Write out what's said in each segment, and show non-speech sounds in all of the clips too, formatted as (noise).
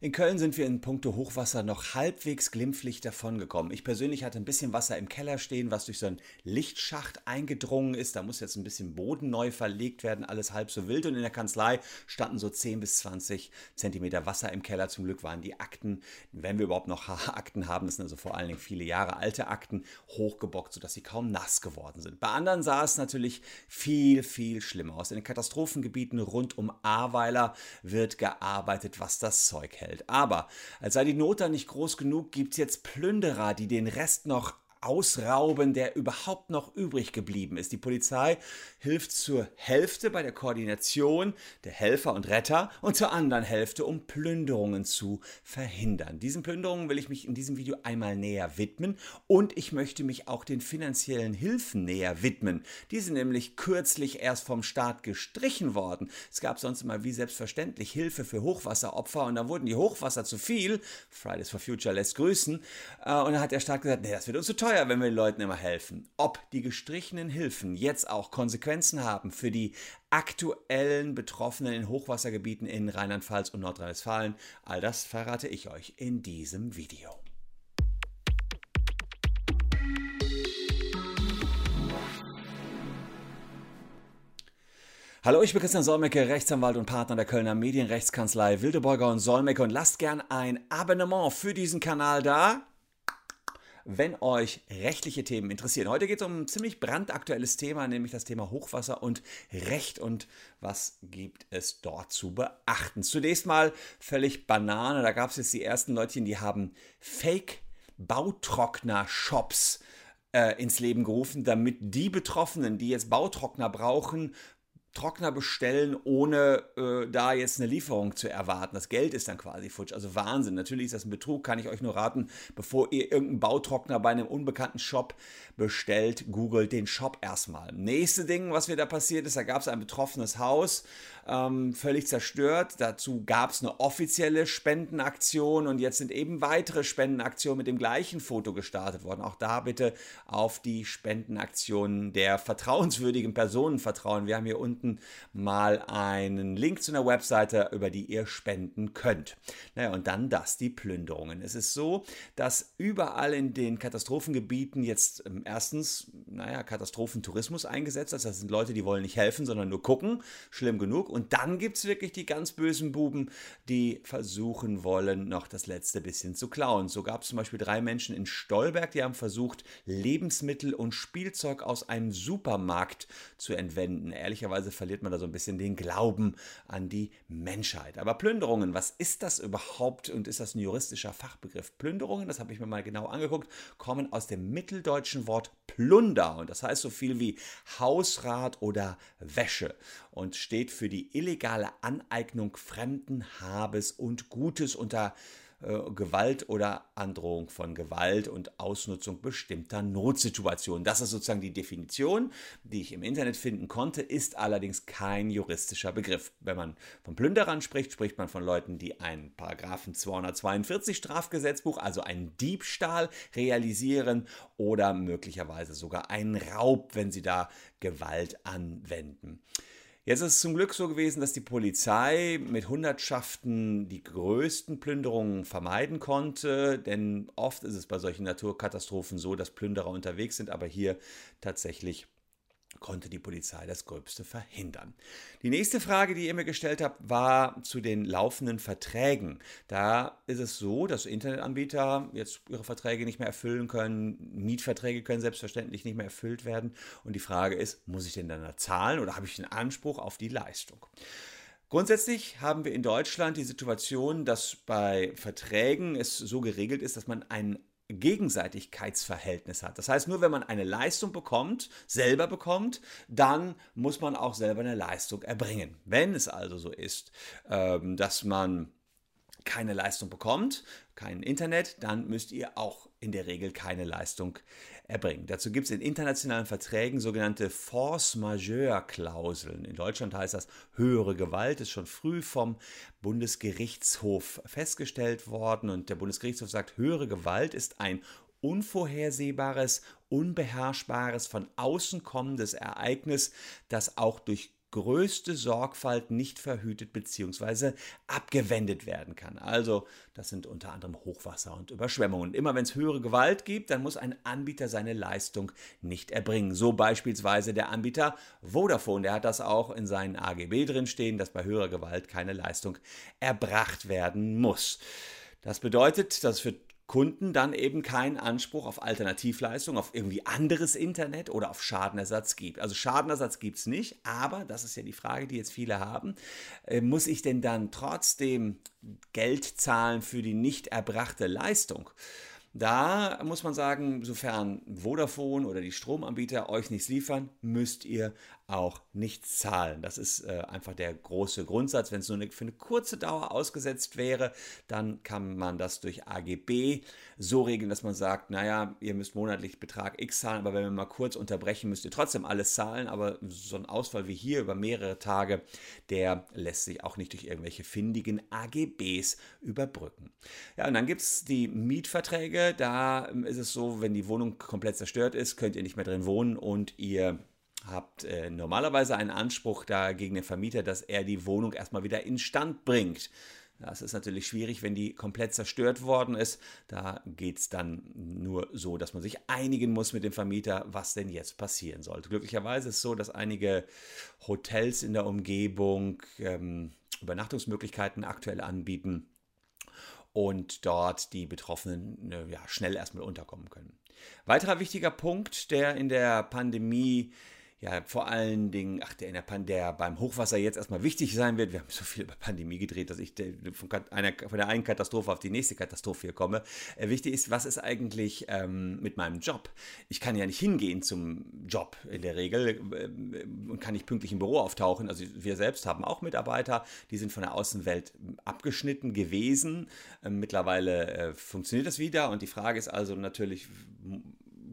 In Köln sind wir in puncto Hochwasser noch halbwegs glimpflich davongekommen. Ich persönlich hatte ein bisschen Wasser im Keller stehen, was durch so einen Lichtschacht eingedrungen ist. Da muss jetzt ein bisschen Boden neu verlegt werden, alles halb so wild. Und in der Kanzlei standen so 10 bis 20 Zentimeter Wasser im Keller. Zum Glück waren die Akten, wenn wir überhaupt noch (laughs) Akten haben, das sind also vor allen Dingen viele Jahre alte Akten, hochgebockt, sodass sie kaum nass geworden sind. Bei anderen sah es natürlich viel, viel schlimmer aus. In den Katastrophengebieten rund um Ahrweiler wird gearbeitet, was das Zeug hält hält. Aber als sei die Not da nicht groß genug, gibt es jetzt Plünderer, die den Rest noch ausrauben, der überhaupt noch übrig geblieben ist. Die Polizei hilft zur Hälfte bei der Koordination der Helfer und Retter und zur anderen Hälfte, um Plünderungen zu verhindern. Diesen Plünderungen will ich mich in diesem Video einmal näher widmen und ich möchte mich auch den finanziellen Hilfen näher widmen. Die sind nämlich kürzlich erst vom Staat gestrichen worden. Es gab sonst immer wie selbstverständlich Hilfe für Hochwasseropfer und dann wurden die Hochwasser zu viel. Fridays for Future lässt grüßen. Äh, und dann hat der Staat gesagt, nee, das wird uns zu teuer teuer, wenn wir den Leuten immer helfen. Ob die gestrichenen Hilfen jetzt auch Konsequenzen haben für die aktuellen Betroffenen in Hochwassergebieten in Rheinland-Pfalz und Nordrhein-Westfalen, all das verrate ich euch in diesem Video. Hallo, ich bin Christian Solmecke, Rechtsanwalt und Partner der Kölner Medienrechtskanzlei Wildeborger und Solmecke und lasst gern ein Abonnement für diesen Kanal da wenn euch rechtliche Themen interessieren. Heute geht es um ein ziemlich brandaktuelles Thema, nämlich das Thema Hochwasser und Recht und was gibt es dort zu beachten. Zunächst mal völlig Banane, da gab es jetzt die ersten Leutchen, die haben Fake-Bautrockner-Shops äh, ins Leben gerufen, damit die Betroffenen, die jetzt Bautrockner brauchen, Trockner bestellen, ohne äh, da jetzt eine Lieferung zu erwarten. Das Geld ist dann quasi futsch. Also Wahnsinn. Natürlich ist das ein Betrug, kann ich euch nur raten, bevor ihr irgendeinen Bautrockner bei einem unbekannten Shop bestellt, googelt den Shop erstmal. Nächste Ding, was mir da passiert ist, da gab es ein betroffenes Haus, ähm, völlig zerstört. Dazu gab es eine offizielle Spendenaktion und jetzt sind eben weitere Spendenaktionen mit dem gleichen Foto gestartet worden. Auch da bitte auf die Spendenaktionen der vertrauenswürdigen Personen vertrauen. Wir haben hier unten mal einen Link zu einer Webseite, über die ihr spenden könnt. Naja, und dann das, die Plünderungen. Es ist so, dass überall in den Katastrophengebieten jetzt ähm, erstens, naja, Katastrophentourismus eingesetzt ist. Das sind Leute, die wollen nicht helfen, sondern nur gucken. Schlimm genug. Und dann gibt es wirklich die ganz bösen Buben, die versuchen wollen, noch das letzte bisschen zu klauen. So gab es zum Beispiel drei Menschen in Stolberg, die haben versucht, Lebensmittel und Spielzeug aus einem Supermarkt zu entwenden. Ehrlicherweise verliert man da so ein bisschen den Glauben an die Menschheit. Aber Plünderungen, was ist das überhaupt und ist das ein juristischer Fachbegriff? Plünderungen, das habe ich mir mal genau angeguckt, kommen aus dem mitteldeutschen Wort Plunder und das heißt so viel wie Hausrat oder Wäsche und steht für die illegale Aneignung fremden Habes und Gutes unter äh, Gewalt oder Androhung von Gewalt und Ausnutzung bestimmter Notsituationen. Das ist sozusagen die Definition, die ich im Internet finden konnte, ist allerdings kein juristischer Begriff. Wenn man von Plünderern spricht, spricht man von Leuten, die einen Paragraphen 242 Strafgesetzbuch, also einen Diebstahl realisieren oder möglicherweise sogar einen Raub, wenn sie da Gewalt anwenden. Jetzt ist es zum Glück so gewesen, dass die Polizei mit Hundertschaften die größten Plünderungen vermeiden konnte, denn oft ist es bei solchen Naturkatastrophen so, dass Plünderer unterwegs sind, aber hier tatsächlich konnte die Polizei das Gröbste verhindern. Die nächste Frage, die ihr mir gestellt habt, war zu den laufenden Verträgen. Da ist es so, dass Internetanbieter jetzt ihre Verträge nicht mehr erfüllen können, Mietverträge können selbstverständlich nicht mehr erfüllt werden. Und die Frage ist, muss ich denn dann da zahlen oder habe ich einen Anspruch auf die Leistung? Grundsätzlich haben wir in Deutschland die Situation, dass bei Verträgen es so geregelt ist, dass man einen Gegenseitigkeitsverhältnis hat. Das heißt, nur wenn man eine Leistung bekommt, selber bekommt, dann muss man auch selber eine Leistung erbringen. Wenn es also so ist, ähm, dass man keine Leistung bekommt, kein Internet, dann müsst ihr auch in der Regel keine Leistung erbringen. Dazu gibt es in internationalen Verträgen sogenannte Force Majeure Klauseln. In Deutschland heißt das höhere Gewalt, ist schon früh vom Bundesgerichtshof festgestellt worden und der Bundesgerichtshof sagt, höhere Gewalt ist ein unvorhersehbares, unbeherrschbares, von außen kommendes Ereignis, das auch durch größte Sorgfalt nicht verhütet bzw. abgewendet werden kann. Also das sind unter anderem Hochwasser und Überschwemmungen. Immer wenn es höhere Gewalt gibt, dann muss ein Anbieter seine Leistung nicht erbringen. So beispielsweise der Anbieter Vodafone, der hat das auch in seinen AGB drinstehen, dass bei höherer Gewalt keine Leistung erbracht werden muss. Das bedeutet, dass für Kunden dann eben keinen Anspruch auf Alternativleistung, auf irgendwie anderes Internet oder auf Schadenersatz gibt. Also Schadenersatz gibt es nicht, aber das ist ja die Frage, die jetzt viele haben. Äh, muss ich denn dann trotzdem Geld zahlen für die nicht erbrachte Leistung? Da muss man sagen, sofern Vodafone oder die Stromanbieter euch nichts liefern, müsst ihr auch nichts zahlen. Das ist äh, einfach der große Grundsatz. Wenn es nur eine, für eine kurze Dauer ausgesetzt wäre, dann kann man das durch AGB so regeln, dass man sagt, naja, ihr müsst monatlich Betrag X zahlen, aber wenn wir mal kurz unterbrechen, müsst ihr trotzdem alles zahlen. Aber so ein Ausfall wie hier über mehrere Tage, der lässt sich auch nicht durch irgendwelche findigen AGBs überbrücken. Ja, und dann gibt es die Mietverträge. Da ist es so, wenn die Wohnung komplett zerstört ist, könnt ihr nicht mehr drin wohnen und ihr habt äh, normalerweise einen Anspruch da gegen den Vermieter, dass er die Wohnung erstmal wieder instand bringt. Das ist natürlich schwierig, wenn die komplett zerstört worden ist. Da geht es dann nur so, dass man sich einigen muss mit dem Vermieter, was denn jetzt passieren sollte. Glücklicherweise ist es so, dass einige Hotels in der Umgebung ähm, Übernachtungsmöglichkeiten aktuell anbieten und dort die Betroffenen äh, ja, schnell erstmal unterkommen können. Weiterer wichtiger Punkt, der in der Pandemie ja vor allen Dingen, ach, der, der, der beim Hochwasser jetzt erstmal wichtig sein wird. Wir haben so viel über Pandemie gedreht, dass ich von, einer, von der einen Katastrophe auf die nächste Katastrophe hier komme. Äh, wichtig ist, was ist eigentlich ähm, mit meinem Job? Ich kann ja nicht hingehen zum Job in der Regel äh, und kann nicht pünktlich im Büro auftauchen. Also wir selbst haben auch Mitarbeiter, die sind von der Außenwelt abgeschnitten gewesen. Äh, mittlerweile äh, funktioniert das wieder und die Frage ist also natürlich,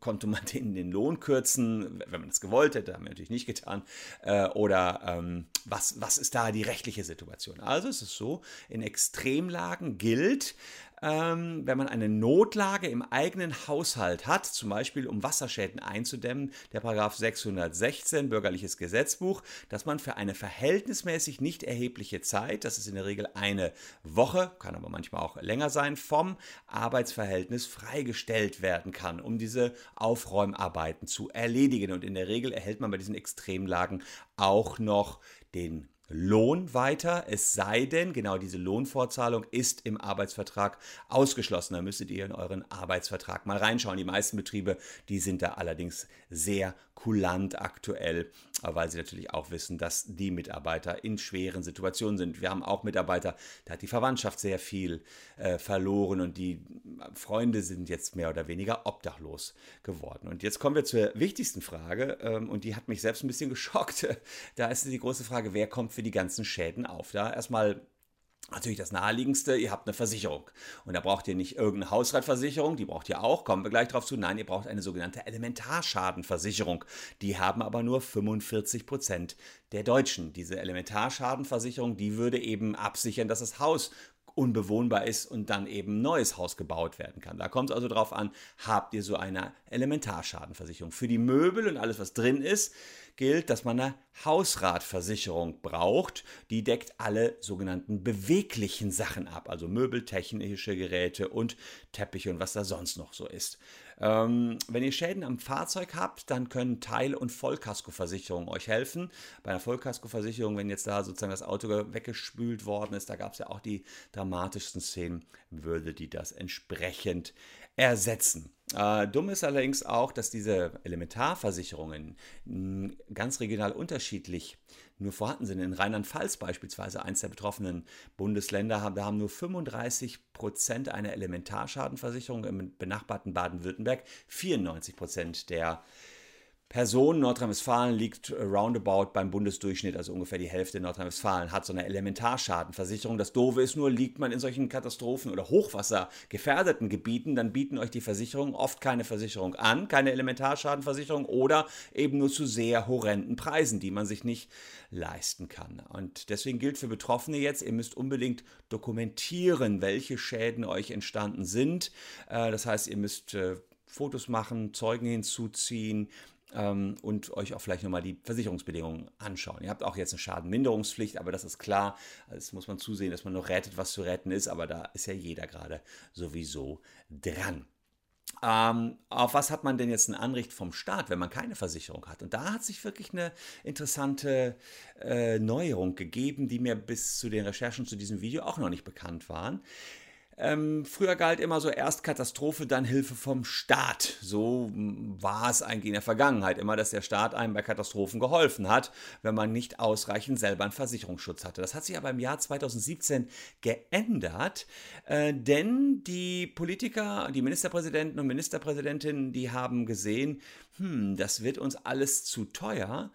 konnte man (laughs) denen den Lohn kürzen, wenn man das gewollt hätte, haben wir natürlich nicht getan. Äh, oder ähm, was, was ist da die rechtliche Situation? Also es ist so, in Extremlagen gilt, ähm, wenn man eine Notlage im eigenen Haushalt hat, zum Beispiel um Wasserschäden einzudämmen, der Paragraph 616 Bürgerliches Gesetzbuch, dass man für eine verhältnismäßig nicht erhebliche Zeit, das ist in der Regel eine Woche, kann aber manchmal auch länger sein, vom Arbeitsverhältnis freigestellt werden kann, um diese Aufräumarbeiten zu erledigen. Und in der Regel erhält man bei diesen Extremlagen auch noch den Lohn weiter, es sei denn, genau diese Lohnfortzahlung ist im Arbeitsvertrag ausgeschlossen. Da müsstet ihr in euren Arbeitsvertrag mal reinschauen. Die meisten Betriebe, die sind da allerdings sehr kulant aktuell, weil sie natürlich auch wissen, dass die Mitarbeiter in schweren Situationen sind. Wir haben auch Mitarbeiter, da hat die Verwandtschaft sehr viel äh, verloren und die Freunde sind jetzt mehr oder weniger obdachlos geworden. Und jetzt kommen wir zur wichtigsten Frage ähm, und die hat mich selbst ein bisschen (laughs) geschockt. Da ist die große Frage, wer kommt für die ganzen Schäden auf? Da erstmal Natürlich das Naheliegendste, ihr habt eine Versicherung. Und da braucht ihr nicht irgendeine Hausratversicherung, die braucht ihr auch, kommen wir gleich drauf zu. Nein, ihr braucht eine sogenannte Elementarschadenversicherung. Die haben aber nur 45 Prozent der Deutschen. Diese Elementarschadenversicherung, die würde eben absichern, dass das Haus unbewohnbar ist und dann eben ein neues Haus gebaut werden kann. Da kommt es also darauf an, habt ihr so eine Elementarschadenversicherung. Für die Möbel und alles, was drin ist, gilt, dass man eine Hausratversicherung braucht. Die deckt alle sogenannten beweglichen Sachen ab, also Möbel, technische Geräte und Teppiche und was da sonst noch so ist. Ähm, wenn ihr Schäden am Fahrzeug habt, dann können Teil- und Vollkaskoversicherungen euch helfen. Bei einer Vollkaskoversicherung, wenn jetzt da sozusagen das Auto weggespült worden ist, da gab es ja auch die dramatischsten Szenen, würde die das entsprechend ersetzen. Äh, dumm ist allerdings auch, dass diese Elementarversicherungen mh, ganz regional unterschiedlich nur vorhanden sind. In Rheinland-Pfalz beispielsweise, eins der betroffenen Bundesländer, haben, da haben nur 35 Prozent eine Elementarschadenversicherung, im benachbarten Baden-Württemberg 94 Prozent der Person Nordrhein-Westfalen liegt roundabout beim Bundesdurchschnitt, also ungefähr die Hälfte Nordrhein-Westfalen hat so eine Elementarschadenversicherung. Das Doofe ist nur, liegt man in solchen Katastrophen oder Hochwassergefährdeten Gebieten, dann bieten euch die Versicherungen oft keine Versicherung an, keine Elementarschadenversicherung oder eben nur zu sehr horrenden Preisen, die man sich nicht leisten kann. Und deswegen gilt für Betroffene jetzt, ihr müsst unbedingt dokumentieren, welche Schäden euch entstanden sind. Äh, das heißt, ihr müsst äh, Fotos machen, Zeugen hinzuziehen, ähm, und euch auch vielleicht nochmal die Versicherungsbedingungen anschauen. Ihr habt auch jetzt eine Schadenminderungspflicht, aber das ist klar. Das muss man zusehen, dass man noch rettet, was zu retten ist, aber da ist ja jeder gerade sowieso dran. Ähm, auf was hat man denn jetzt ein Anrecht vom Staat, wenn man keine Versicherung hat? Und da hat sich wirklich eine interessante äh, Neuerung gegeben, die mir bis zu den Recherchen zu diesem Video auch noch nicht bekannt waren. Ähm, früher galt immer so erst Katastrophe, dann Hilfe vom Staat. So war es eigentlich in der Vergangenheit immer, dass der Staat einem bei Katastrophen geholfen hat, wenn man nicht ausreichend selber einen Versicherungsschutz hatte. Das hat sich aber im Jahr 2017 geändert, äh, denn die Politiker, die Ministerpräsidenten und Ministerpräsidentinnen, die haben gesehen, hm, das wird uns alles zu teuer.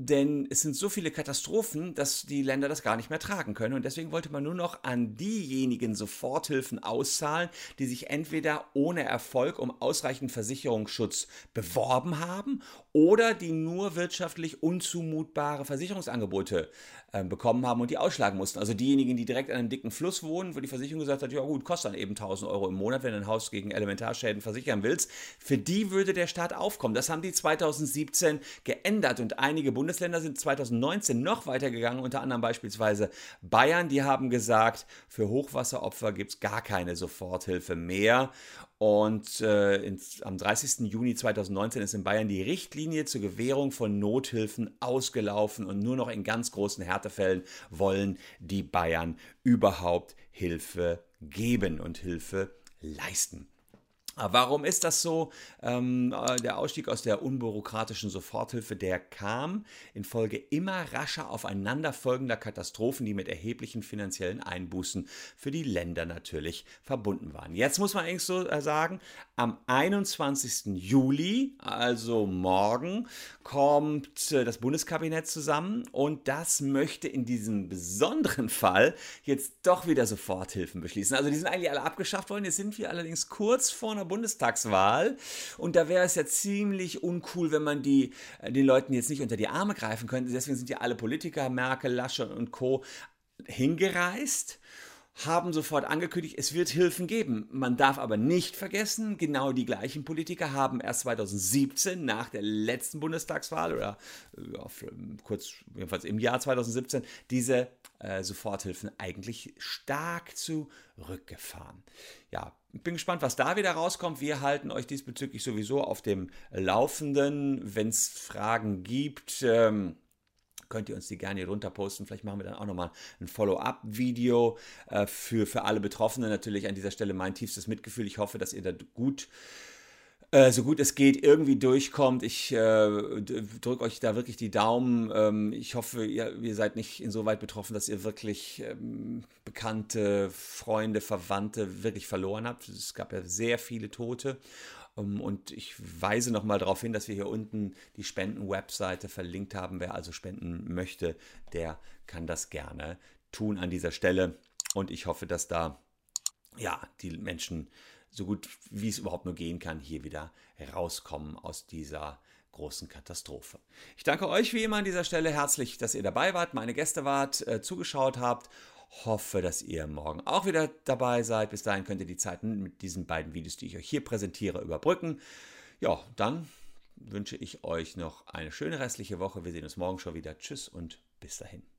Denn es sind so viele Katastrophen, dass die Länder das gar nicht mehr tragen können. Und deswegen wollte man nur noch an diejenigen Soforthilfen auszahlen, die sich entweder ohne Erfolg um ausreichend Versicherungsschutz beworben haben oder die nur wirtschaftlich unzumutbare Versicherungsangebote äh, bekommen haben und die ausschlagen mussten. Also diejenigen, die direkt an einem dicken Fluss wohnen, wo die Versicherung gesagt hat, ja gut, kostet dann eben 1000 Euro im Monat, wenn du ein Haus gegen Elementarschäden versichern willst. Für die würde der Staat aufkommen. Das haben die 2017 geändert und einige Bundesländer sind 2019 noch weitergegangen, unter anderem beispielsweise Bayern. Die haben gesagt, für Hochwasseropfer gibt es gar keine Soforthilfe mehr. Und äh, ins, am 30. Juni 2019 ist in Bayern die Richtlinie zur Gewährung von Nothilfen ausgelaufen und nur noch in ganz großen Härtefällen wollen die Bayern überhaupt Hilfe geben und Hilfe leisten. Warum ist das so? Ähm, äh, der Ausstieg aus der unbürokratischen Soforthilfe, der kam infolge immer rascher aufeinanderfolgender Katastrophen, die mit erheblichen finanziellen Einbußen für die Länder natürlich verbunden waren. Jetzt muss man eigentlich so äh, sagen, am 21. Juli, also morgen, kommt äh, das Bundeskabinett zusammen und das möchte in diesem besonderen Fall jetzt doch wieder Soforthilfen beschließen. Also die sind eigentlich alle abgeschafft worden, jetzt sind wir allerdings kurz vor einer Bundestagswahl. Und da wäre es ja ziemlich uncool, wenn man die, äh, den Leuten jetzt nicht unter die Arme greifen könnte. Deswegen sind ja alle Politiker, Merkel, Laschet und Co. hingereist haben sofort angekündigt, es wird Hilfen geben. Man darf aber nicht vergessen, genau die gleichen Politiker haben erst 2017 nach der letzten Bundestagswahl oder ja, kurz jedenfalls im Jahr 2017 diese äh, Soforthilfen eigentlich stark zurückgefahren. Ja, bin gespannt, was da wieder rauskommt. Wir halten euch diesbezüglich sowieso auf dem Laufenden. Wenn es Fragen gibt, ähm, könnt ihr uns die gerne hier runter posten. Vielleicht machen wir dann auch nochmal ein Follow-up-Video äh, für, für alle Betroffenen. Natürlich an dieser Stelle mein tiefstes Mitgefühl. Ich hoffe, dass ihr da gut äh, so gut es geht irgendwie durchkommt. Ich äh, drücke euch da wirklich die Daumen. Ähm, ich hoffe, ihr, ihr, seid nicht insoweit betroffen, dass ihr wirklich ähm, bekannte Freunde, Verwandte wirklich verloren habt. Es gab ja sehr viele Tote. Um, ähm, und ich weise nochmal darauf hin, dass wir hier unten die Spenden-Webseite verlinkt haben. Wer also spenden möchte, der kann das gerne tun an dieser Stelle. Und ich hoffe, dass da ja die Menschen so gut wie es überhaupt nur gehen kann, hier wieder rauskommen aus dieser großen Katastrophe. Ich danke euch wie immer an dieser Stelle herzlich, dass ihr dabei wart, meine Gäste wart, äh, zugeschaut habt. Hoffe, dass ihr morgen auch wieder dabei seid. Bis dahin könnt ihr die Zeiten mit diesen beiden Videos, die ich euch hier präsentiere, überbrücken. Ja, dann wünsche ich euch noch eine schöne restliche Woche. Wir sehen uns morgen schon wieder. Tschüss und bis dahin.